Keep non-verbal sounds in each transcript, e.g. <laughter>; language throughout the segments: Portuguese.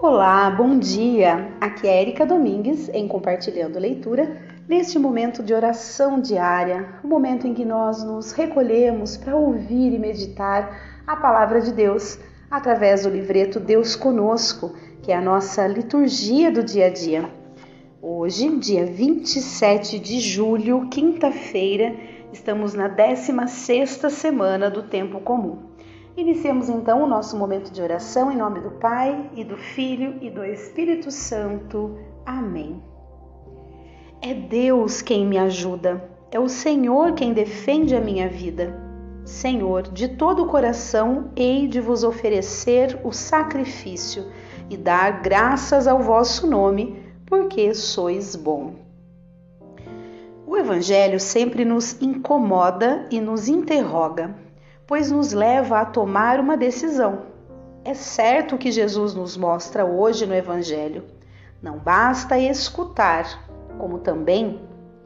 Olá, bom dia! Aqui é Erika Domingues em Compartilhando Leitura, neste momento de oração diária, o momento em que nós nos recolhemos para ouvir e meditar a palavra de Deus através do livreto Deus Conosco, que é a nossa liturgia do dia a dia. Hoje, dia 27 de julho, quinta-feira, estamos na 16ª semana do tempo comum. Iniciemos então o nosso momento de oração em nome do Pai e do Filho e do Espírito Santo. Amém. É Deus quem me ajuda, é o Senhor quem defende a minha vida. Senhor, de todo o coração hei de vos oferecer o sacrifício e dar graças ao vosso nome, porque sois bom. O Evangelho sempre nos incomoda e nos interroga pois nos leva a tomar uma decisão. É certo que Jesus nos mostra hoje no Evangelho. Não basta escutar, como também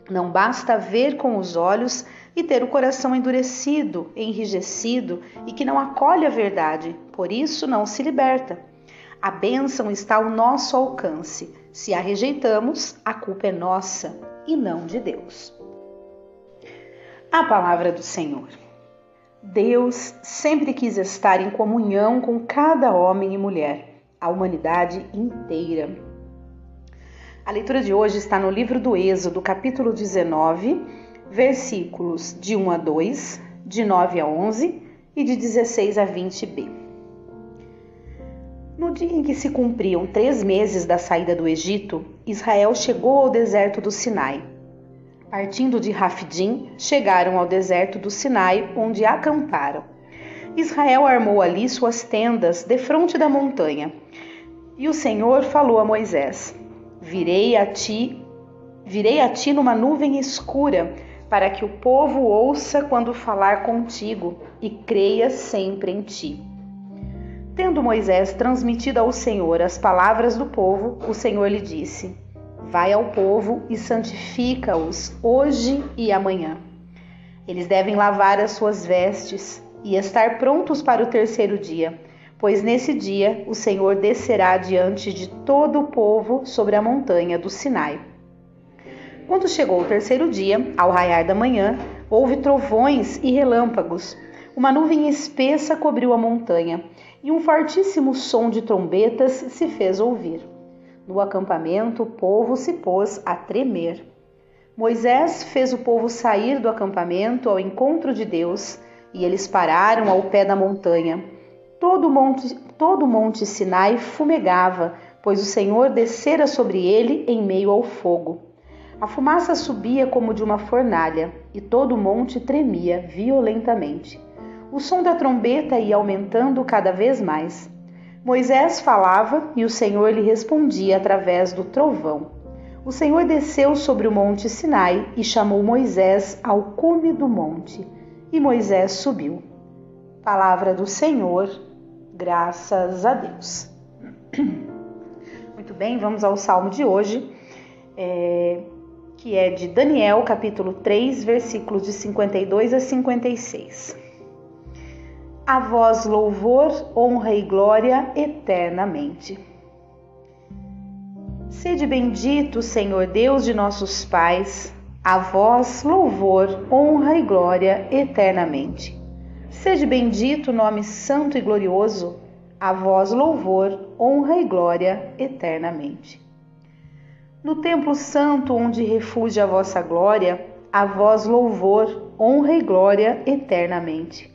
não basta ver com os olhos e ter o coração endurecido, enrijecido e que não acolhe a verdade, por isso não se liberta. A bênção está ao nosso alcance. Se a rejeitamos, a culpa é nossa e não de Deus. A palavra do Senhor. Deus sempre quis estar em comunhão com cada homem e mulher, a humanidade inteira. A leitura de hoje está no livro do Êxodo, capítulo 19, versículos de 1 a 2, de 9 a 11 e de 16 a 20b. No dia em que se cumpriam três meses da saída do Egito, Israel chegou ao deserto do Sinai Partindo de Rafidim, chegaram ao deserto do Sinai, onde acamparam. Israel armou ali suas tendas defronte da montanha. E o Senhor falou a Moisés: Virei a ti, virei a ti numa nuvem escura, para que o povo ouça quando falar contigo e creia sempre em ti. Tendo Moisés transmitido ao Senhor as palavras do povo, o Senhor lhe disse: Vai ao povo e santifica-os hoje e amanhã. Eles devem lavar as suas vestes e estar prontos para o terceiro dia, pois nesse dia o Senhor descerá diante de todo o povo sobre a montanha do Sinai. Quando chegou o terceiro dia, ao raiar da manhã, houve trovões e relâmpagos. Uma nuvem espessa cobriu a montanha e um fortíssimo som de trombetas se fez ouvir. No acampamento, o povo se pôs a tremer. Moisés fez o povo sair do acampamento ao encontro de Deus e eles pararam ao pé da montanha. Todo o monte, todo monte Sinai fumegava, pois o Senhor descera sobre ele em meio ao fogo. A fumaça subia como de uma fornalha e todo o monte tremia violentamente. O som da trombeta ia aumentando cada vez mais. Moisés falava e o Senhor lhe respondia através do trovão. O Senhor desceu sobre o monte Sinai e chamou Moisés ao cume do monte, e Moisés subiu. Palavra do Senhor, graças a Deus. Muito bem, vamos ao salmo de hoje, é, que é de Daniel, capítulo 3, versículos de 52 a 56. A vós louvor, honra e glória eternamente. Sede bendito, Senhor Deus de nossos pais, a vós louvor, honra e glória eternamente. Sede bendito, nome santo e glorioso, a vós louvor, honra e glória eternamente. No templo santo onde refugia a vossa glória, a vós louvor, honra e glória eternamente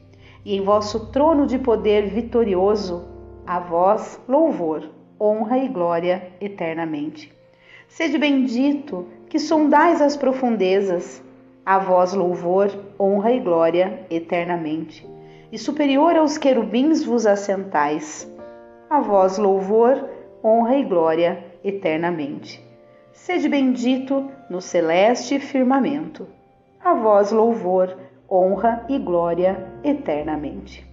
e em vosso trono de poder vitorioso, a vós louvor, honra e glória eternamente. Sede bendito, que sondais as profundezas, a vós louvor, honra e glória eternamente. E superior aos querubins vos assentais, a vós louvor, honra e glória eternamente. Sede bendito no celeste firmamento, a vós louvor, honra e glória eternamente.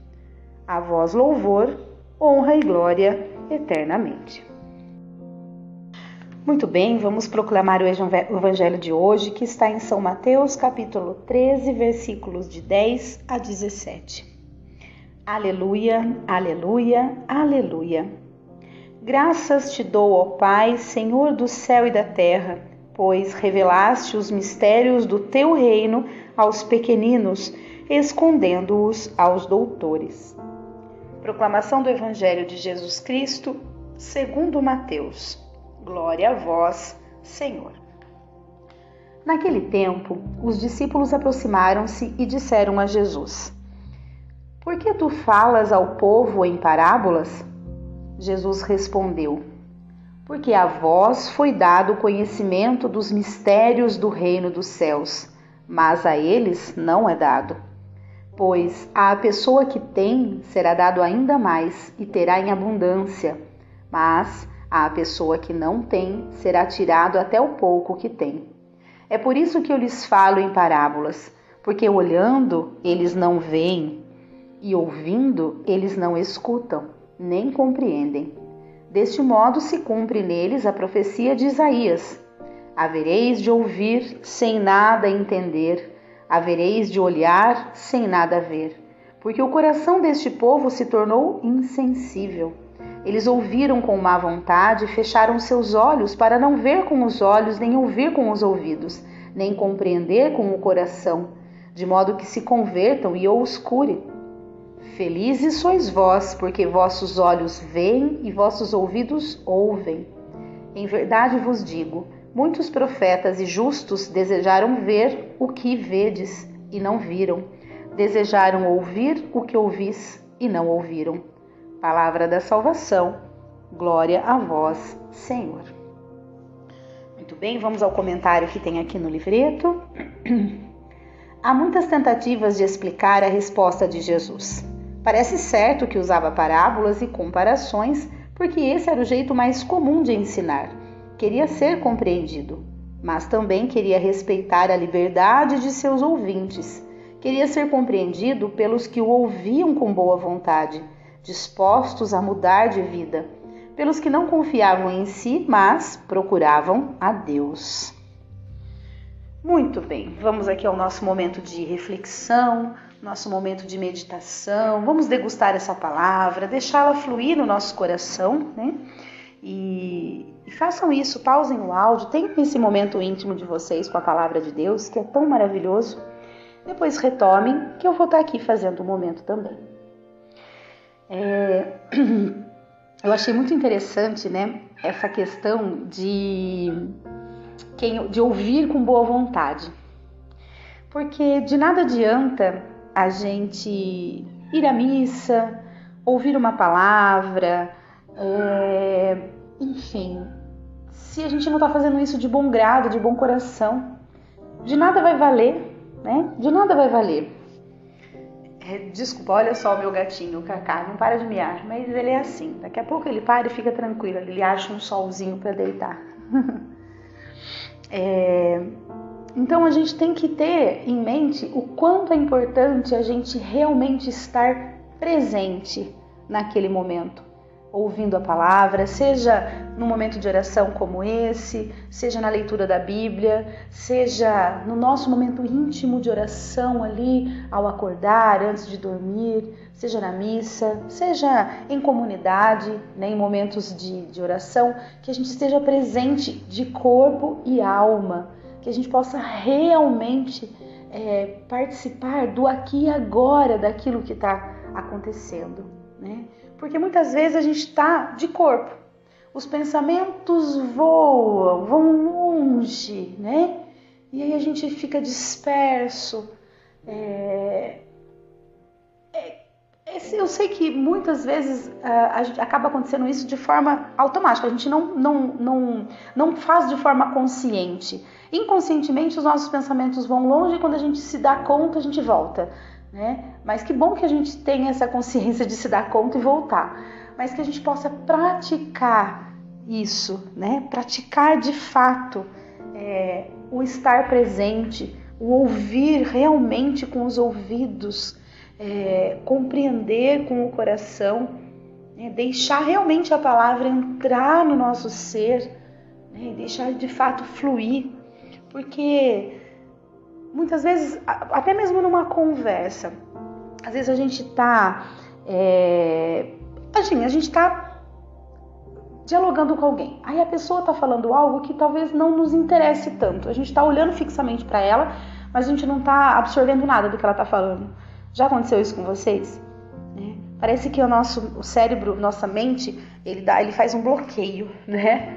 A vós louvor, honra e glória eternamente. Muito bem, vamos proclamar o evangelho de hoje, que está em São Mateus, capítulo 13, versículos de 10 a 17. Aleluia, aleluia, aleluia. Graças te dou, ó Pai, Senhor do céu e da terra, pois revelaste os mistérios do teu reino aos pequeninos, escondendo-os aos doutores. Proclamação do Evangelho de Jesus Cristo, segundo Mateus. Glória a vós, Senhor. Naquele tempo, os discípulos aproximaram-se e disseram a Jesus: Por que tu falas ao povo em parábolas? Jesus respondeu: Porque a vós foi dado o conhecimento dos mistérios do reino dos céus, mas a eles não é dado. Pois à pessoa que tem será dado ainda mais e terá em abundância, mas à pessoa que não tem será tirado até o pouco que tem. É por isso que eu lhes falo em parábolas, porque olhando eles não veem e ouvindo eles não escutam nem compreendem. Deste modo se cumpre neles a profecia de Isaías: Havereis de ouvir sem nada entender, havereis de olhar sem nada ver, porque o coração deste povo se tornou insensível. Eles ouviram com má vontade e fecharam seus olhos para não ver com os olhos, nem ouvir com os ouvidos, nem compreender com o coração, de modo que se convertam e os cure Felizes sois vós, porque vossos olhos veem e vossos ouvidos ouvem. Em verdade vos digo: muitos profetas e justos desejaram ver o que vedes e não viram, desejaram ouvir o que ouvis e não ouviram. Palavra da salvação. Glória a vós, Senhor. Muito bem, vamos ao comentário que tem aqui no livreto. Há muitas tentativas de explicar a resposta de Jesus. Parece certo que usava parábolas e comparações, porque esse era o jeito mais comum de ensinar. Queria ser compreendido, mas também queria respeitar a liberdade de seus ouvintes. Queria ser compreendido pelos que o ouviam com boa vontade, dispostos a mudar de vida, pelos que não confiavam em si, mas procuravam a Deus. Muito bem, vamos aqui ao nosso momento de reflexão, nosso momento de meditação. Vamos degustar essa palavra, deixá-la fluir no nosso coração, né? E, e, façam isso, pausem o áudio, tenham esse momento íntimo de vocês com a palavra de Deus, que é tão maravilhoso. Depois retomem, que eu vou estar aqui fazendo o um momento também. É, <clears throat> eu achei muito interessante, né, essa questão de, de ouvir com boa vontade. Porque de nada adianta a gente ir à missa, ouvir uma palavra, é, enfim, se a gente não está fazendo isso de bom grado, de bom coração, de nada vai valer, né? De nada vai valer. É, desculpa, olha só o meu gatinho, o Cacá, não para de miar, mas ele é assim. Daqui a pouco ele para e fica tranquilo, ele acha um solzinho para deitar. <laughs> é, então a gente tem que ter em mente o quanto é importante a gente realmente estar presente naquele momento, ouvindo a palavra, seja no momento de oração como esse, seja na leitura da Bíblia, seja no nosso momento íntimo de oração ali ao acordar, antes de dormir, seja na missa, seja em comunidade, né, em momentos de, de oração, que a gente esteja presente de corpo e alma que a gente possa realmente é, participar do aqui e agora daquilo que está acontecendo, né? Porque muitas vezes a gente está de corpo, os pensamentos voam, vão longe, né? E aí a gente fica disperso. É, eu sei que muitas vezes uh, acaba acontecendo isso de forma automática, a gente não, não, não, não faz de forma consciente. Inconscientemente, os nossos pensamentos vão longe e quando a gente se dá conta, a gente volta. Né? Mas que bom que a gente tenha essa consciência de se dar conta e voltar. Mas que a gente possa praticar isso, né? praticar de fato é, o estar presente, o ouvir realmente com os ouvidos é, compreender com o coração, né, deixar realmente a palavra entrar no nosso ser, né, deixar de fato fluir, porque muitas vezes, até mesmo numa conversa, às vezes a gente está, é, assim, a gente está dialogando com alguém. Aí a pessoa está falando algo que talvez não nos interesse tanto. A gente está olhando fixamente para ela, mas a gente não está absorvendo nada do que ela está falando. Já aconteceu isso com vocês? É. Parece que o nosso o cérebro, nossa mente, ele, dá, ele faz um bloqueio, <laughs> né?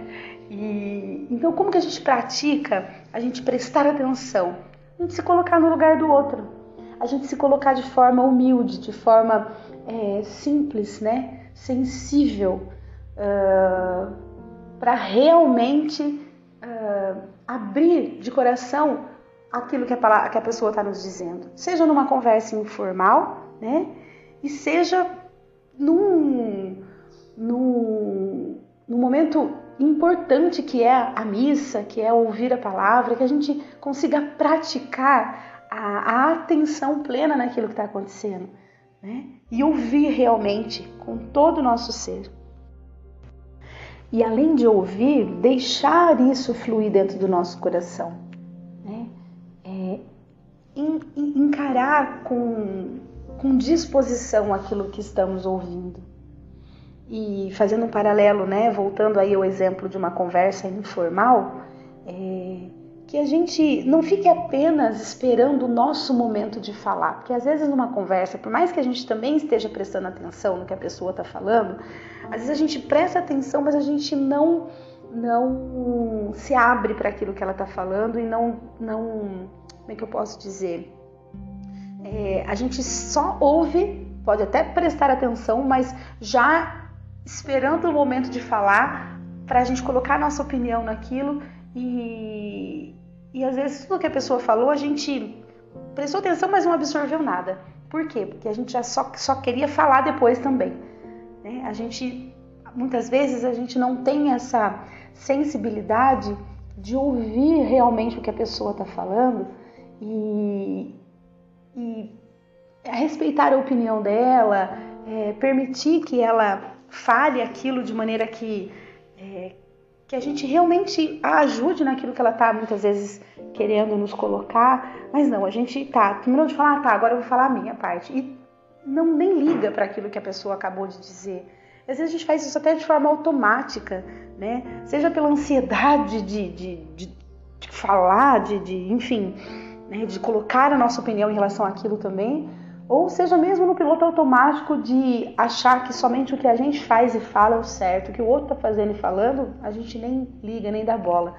E, então, como que a gente pratica a gente prestar atenção? A gente se colocar no lugar do outro. A gente se colocar de forma humilde, de forma é, simples, né? Sensível, uh, para realmente uh, abrir de coração aquilo que a, que a pessoa está nos dizendo. Seja numa conversa informal, né? E seja num, num, num momento importante que é a missa, que é ouvir a palavra, que a gente consiga praticar a, a atenção plena naquilo que está acontecendo, né? E ouvir realmente com todo o nosso ser. E além de ouvir, deixar isso fluir dentro do nosso coração, né? É, encarar com, com disposição aquilo que estamos ouvindo. E fazendo um paralelo, né, voltando aí ao exemplo de uma conversa informal, é, que a gente não fique apenas esperando o nosso momento de falar, porque às vezes numa conversa, por mais que a gente também esteja prestando atenção no que a pessoa está falando, às vezes a gente presta atenção, mas a gente não não se abre para aquilo que ela está falando e não não como é que eu posso dizer? É, a gente só ouve pode até prestar atenção mas já esperando o momento de falar para a gente colocar nossa opinião naquilo e, e às vezes tudo que a pessoa falou a gente prestou atenção, mas não absorveu nada. Por quê? Porque a gente já só, só queria falar depois também. Né? A gente, muitas vezes, a gente não tem essa sensibilidade de ouvir realmente o que a pessoa está falando e, e respeitar a opinião dela, é, permitir que ela fale aquilo de maneira que, é, que a gente realmente a ajude naquilo que ela está muitas vezes querendo nos colocar, mas não, a gente tá, terminou de falar, ah, tá, agora eu vou falar a minha parte. E não nem liga para aquilo que a pessoa acabou de dizer. Às vezes a gente faz isso até de forma automática, né? Seja pela ansiedade de, de, de, de falar, de, de enfim, né? de colocar a nossa opinião em relação àquilo também, ou seja mesmo no piloto automático de achar que somente o que a gente faz e fala é o certo, o que o outro está fazendo e falando, a gente nem liga, nem dá bola.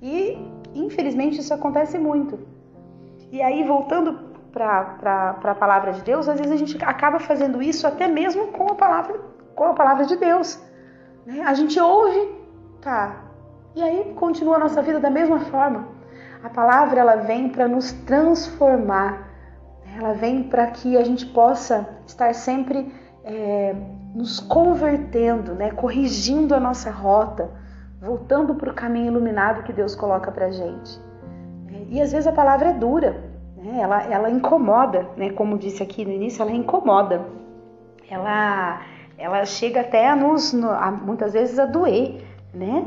E infelizmente isso acontece muito. E aí, voltando para a palavra de Deus, às vezes a gente acaba fazendo isso até mesmo com a palavra, com a palavra de Deus. Né? A gente ouve, tá, e aí continua a nossa vida da mesma forma. A palavra ela vem para nos transformar ela vem para que a gente possa estar sempre é, nos convertendo, né, corrigindo a nossa rota, voltando para o caminho iluminado que Deus coloca para a gente. E às vezes a palavra é dura, né, ela, ela incomoda, né, como disse aqui no início, ela incomoda. Ela, ela chega até a nos, a, muitas vezes a doer, né?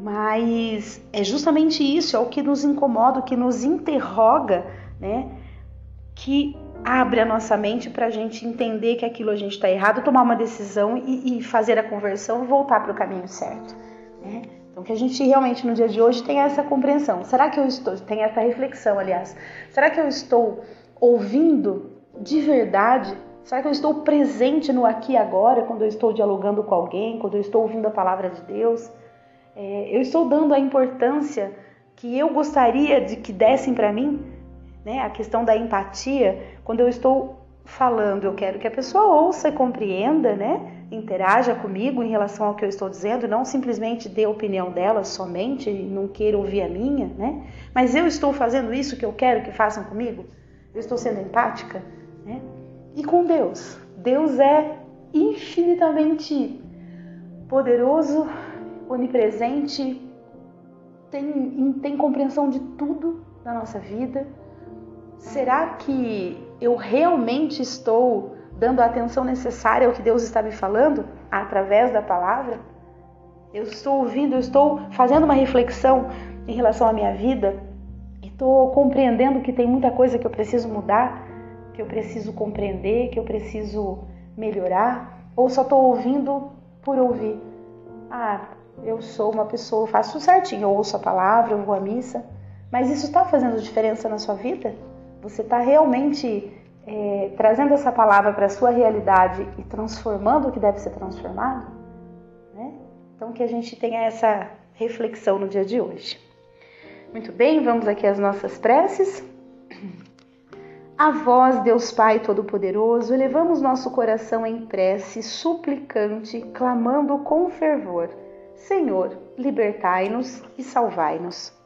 Mas é justamente isso, é o que nos incomoda, o que nos interroga, né? Que abre a nossa mente para a gente entender que aquilo a gente está errado, tomar uma decisão e, e, fazer a conversão e voltar para o caminho certo. Né? Então, que a gente realmente no dia de hoje tenha essa compreensão. Será que eu estou, tem essa reflexão, aliás, será que eu estou ouvindo de verdade? Será que eu estou presente no aqui e agora, quando eu estou dialogando com alguém, quando eu estou ouvindo a palavra de Deus? É, eu estou dando a importância que eu gostaria de que dessem para mim? Né? A questão da empatia, quando eu estou falando, eu quero que a pessoa ouça e compreenda, né? Interaja comigo em relação ao que eu estou dizendo, não simplesmente dê a opinião dela somente, não queira ouvir a minha, né? Mas eu estou fazendo isso que eu quero que façam comigo? Eu estou sendo empática, né? E com Deus, Deus é infinitamente poderoso, onipresente, tem, tem compreensão de tudo na nossa vida será que eu realmente estou dando a atenção necessária ao que Deus está me falando através da palavra? Eu estou ouvindo, eu estou fazendo uma reflexão em relação à minha vida e estou compreendendo que tem muita coisa que eu preciso mudar, que eu preciso compreender, que eu preciso melhorar, ou só estou ouvindo por ouvir? Ah, eu sou uma pessoa, faço certinho, eu ouço a palavra, eu vou à missa, mas isso está fazendo diferença na sua vida? Você está realmente é, trazendo essa palavra para a sua realidade e transformando o que deve ser transformado? Né? Então, que a gente tenha essa reflexão no dia de hoje. Muito bem, vamos aqui às nossas preces. A vós, Deus Pai Todo-Poderoso, elevamos nosso coração em prece, suplicante, clamando com fervor: Senhor, libertai-nos e salvai-nos.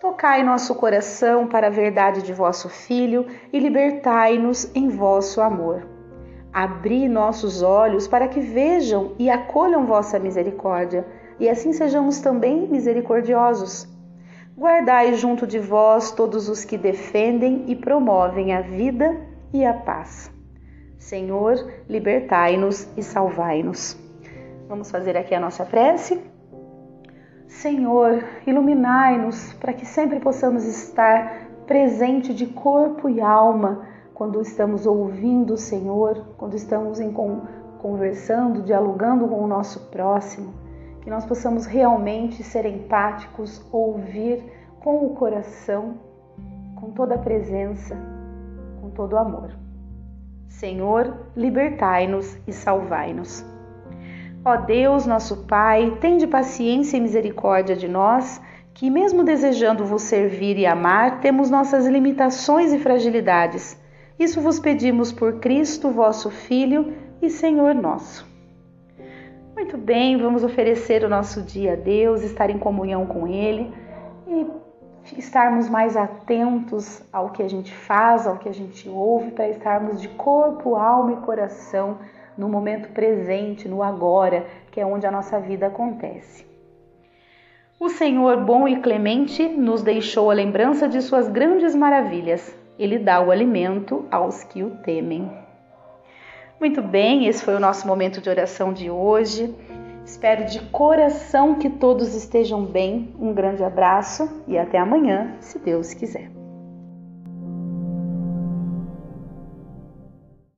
Tocai nosso coração para a verdade de vosso Filho e libertai-nos em vosso amor. Abri nossos olhos para que vejam e acolham vossa misericórdia, e assim sejamos também misericordiosos. Guardai junto de vós todos os que defendem e promovem a vida e a paz. Senhor, libertai-nos e salvai-nos. Vamos fazer aqui a nossa prece. Senhor, iluminai-nos para que sempre possamos estar presente de corpo e alma quando estamos ouvindo o Senhor, quando estamos conversando, dialogando com o nosso próximo que nós possamos realmente ser empáticos, ouvir com o coração, com toda a presença, com todo o amor. Senhor, libertai-nos e salvai-nos. Ó Deus, nosso Pai, tende paciência e misericórdia de nós, que, mesmo desejando vos servir e amar, temos nossas limitações e fragilidades. Isso vos pedimos por Cristo, vosso Filho e Senhor nosso. Muito bem, vamos oferecer o nosso dia a Deus, estar em comunhão com Ele e estarmos mais atentos ao que a gente faz, ao que a gente ouve, para estarmos de corpo, alma e coração no momento presente, no agora, que é onde a nossa vida acontece. O Senhor bom e clemente nos deixou a lembrança de suas grandes maravilhas. Ele dá o alimento aos que o temem. Muito bem, esse foi o nosso momento de oração de hoje. Espero de coração que todos estejam bem. Um grande abraço e até amanhã, se Deus quiser.